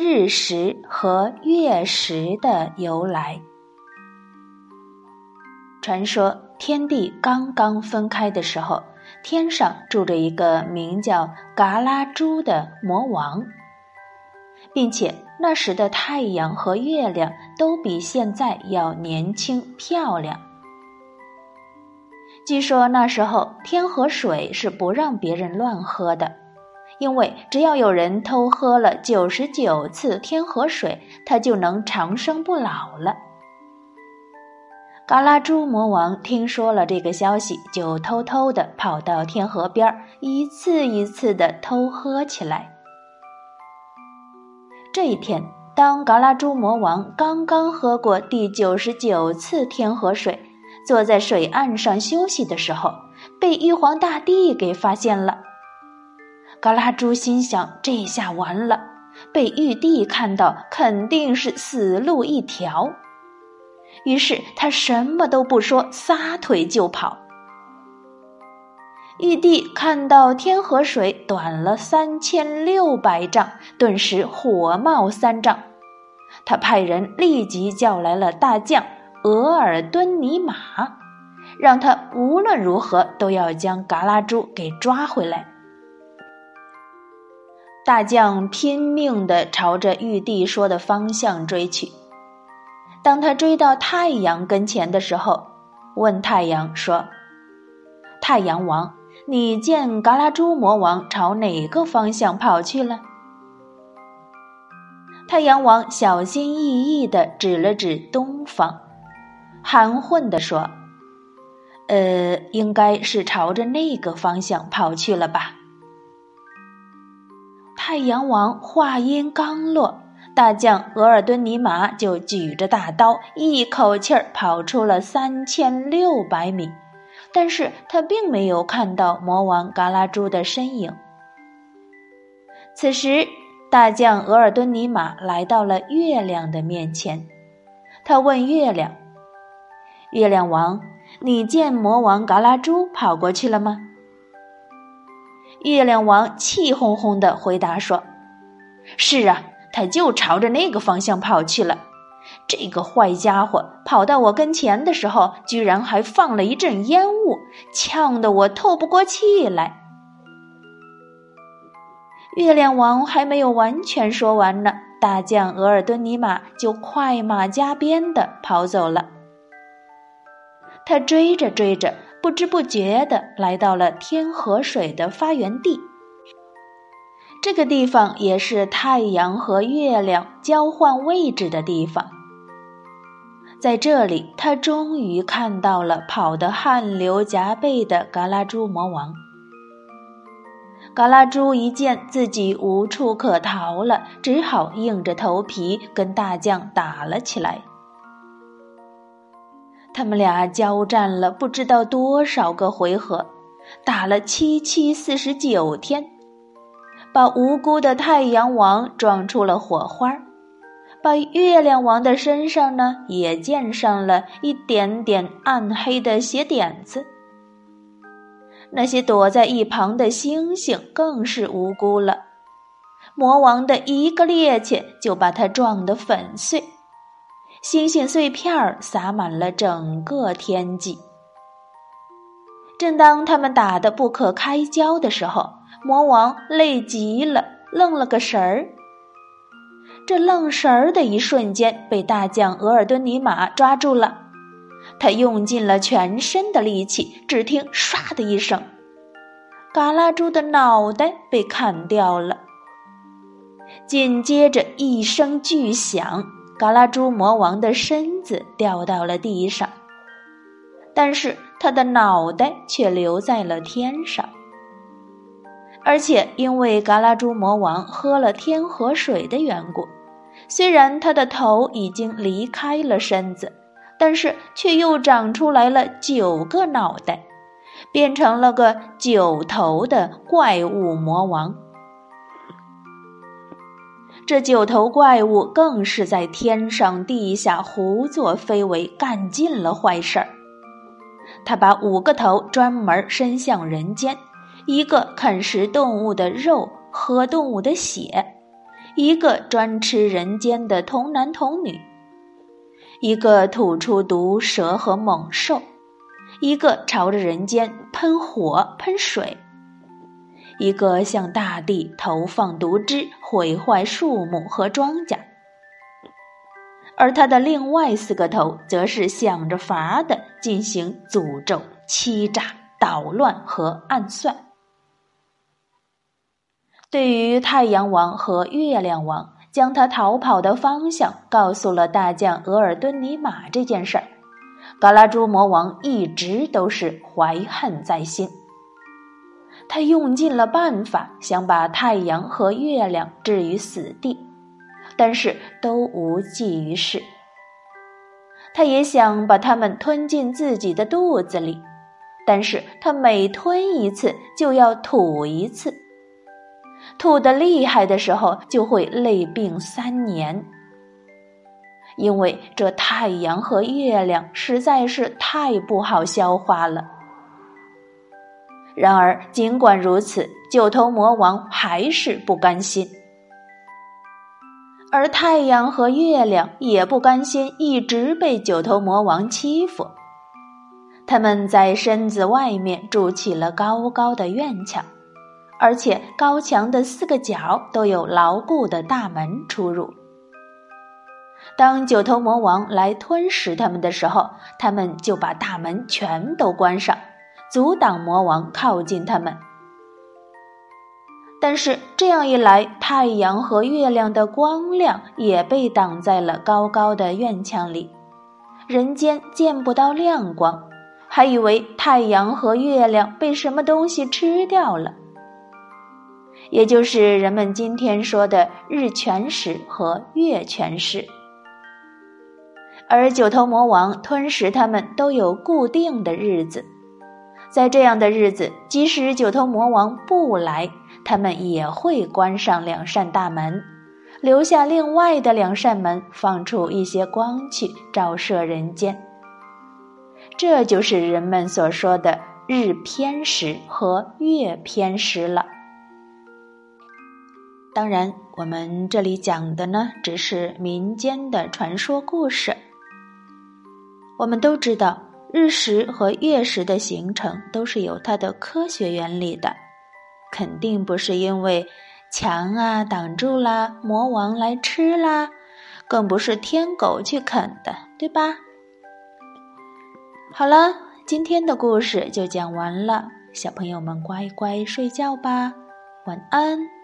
日食和月食的由来。传说天地刚刚分开的时候，天上住着一个名叫嘎拉猪的魔王，并且那时的太阳和月亮都比现在要年轻漂亮。据说那时候天河水是不让别人乱喝的。因为只要有人偷喝了九十九次天河水，他就能长生不老了。嘎拉猪魔王听说了这个消息，就偷偷的跑到天河边儿一次一次的偷喝起来。这一天，当嘎拉猪魔王刚刚喝过第九十九次天河水，坐在水岸上休息的时候，被玉皇大帝给发现了。嘎拉猪心想：“这下完了，被玉帝看到，肯定是死路一条。”于是他什么都不说，撒腿就跑。玉帝看到天河水短了三千六百丈，顿时火冒三丈。他派人立即叫来了大将额尔敦尼玛，让他无论如何都要将嘎拉猪给抓回来。大将拼命地朝着玉帝说的方向追去。当他追到太阳跟前的时候，问太阳说：“太阳王，你见嘎拉猪魔王朝哪个方向跑去了？”太阳王小心翼翼地指了指东方，含混地说：“呃，应该是朝着那个方向跑去了吧。”太阳王话音刚落，大将额尔敦尼玛就举着大刀，一口气儿跑出了三千六百米，但是他并没有看到魔王嘎拉猪的身影。此时，大将额尔敦尼玛来到了月亮的面前，他问月亮：“月亮王，你见魔王嘎拉猪跑过去了吗？”月亮王气哄哄地回答说：“是啊，他就朝着那个方向跑去了。这个坏家伙跑到我跟前的时候，居然还放了一阵烟雾，呛得我透不过气来。”月亮王还没有完全说完呢，大将额尔敦尼玛就快马加鞭地跑走了。他追着追着。不知不觉的来到了天河水的发源地，这个地方也是太阳和月亮交换位置的地方。在这里，他终于看到了跑得汗流浃背的嘎拉猪魔王。嘎拉猪一见自己无处可逃了，只好硬着头皮跟大将打了起来。他们俩交战了不知道多少个回合，打了七七四十九天，把无辜的太阳王撞出了火花，把月亮王的身上呢也溅上了一点点暗黑的血点子。那些躲在一旁的星星更是无辜了，魔王的一个趔趄就把他撞得粉碎。星星碎片儿洒满了整个天际。正当他们打得不可开交的时候，魔王累极了，愣了个神儿。这愣神儿的一瞬间，被大将额尔敦尼玛抓住了。他用尽了全身的力气，只听“唰”的一声，嘎拉猪的脑袋被砍掉了。紧接着一声巨响。嘎拉猪魔王的身子掉到了地上，但是他的脑袋却留在了天上。而且因为嘎拉猪魔王喝了天河水的缘故，虽然他的头已经离开了身子，但是却又长出来了九个脑袋，变成了个九头的怪物魔王。这九头怪物更是在天上地下胡作非为，干尽了坏事儿。他把五个头专门伸向人间，一个啃食动物的肉、喝动物的血，一个专吃人间的童男童女，一个吐出毒蛇和猛兽，一个朝着人间喷火喷水，一个向大地投放毒汁，毁坏树木和庄稼。而他的另外四个头，则是想着法的进行诅咒、欺诈、捣乱和暗算。对于太阳王和月亮王将他逃跑的方向告诉了大将额尔敦尼玛这件事儿，嘎拉朱魔王一直都是怀恨在心。他用尽了办法，想把太阳和月亮置于死地。但是都无济于事。他也想把它们吞进自己的肚子里，但是他每吞一次就要吐一次，吐得厉害的时候就会累病三年，因为这太阳和月亮实在是太不好消化了。然而，尽管如此，九头魔王还是不甘心。而太阳和月亮也不甘心一直被九头魔王欺负，他们在身子外面筑起了高高的院墙，而且高墙的四个角都有牢固的大门出入。当九头魔王来吞食他们的时候，他们就把大门全都关上，阻挡魔王靠近他们。但是这样一来，太阳和月亮的光亮也被挡在了高高的院墙里，人间见不到亮光，还以为太阳和月亮被什么东西吃掉了，也就是人们今天说的日全食和月全食。而九头魔王吞食他们都有固定的日子，在这样的日子，即使九头魔王不来。他们也会关上两扇大门，留下另外的两扇门，放出一些光去照射人间。这就是人们所说的日偏食和月偏食了。当然，我们这里讲的呢，只是民间的传说故事。我们都知道，日食和月食的形成都是有它的科学原理的。肯定不是因为墙啊挡住了魔王来吃啦，更不是天狗去啃的，对吧？好了，今天的故事就讲完了，小朋友们乖乖睡觉吧，晚安。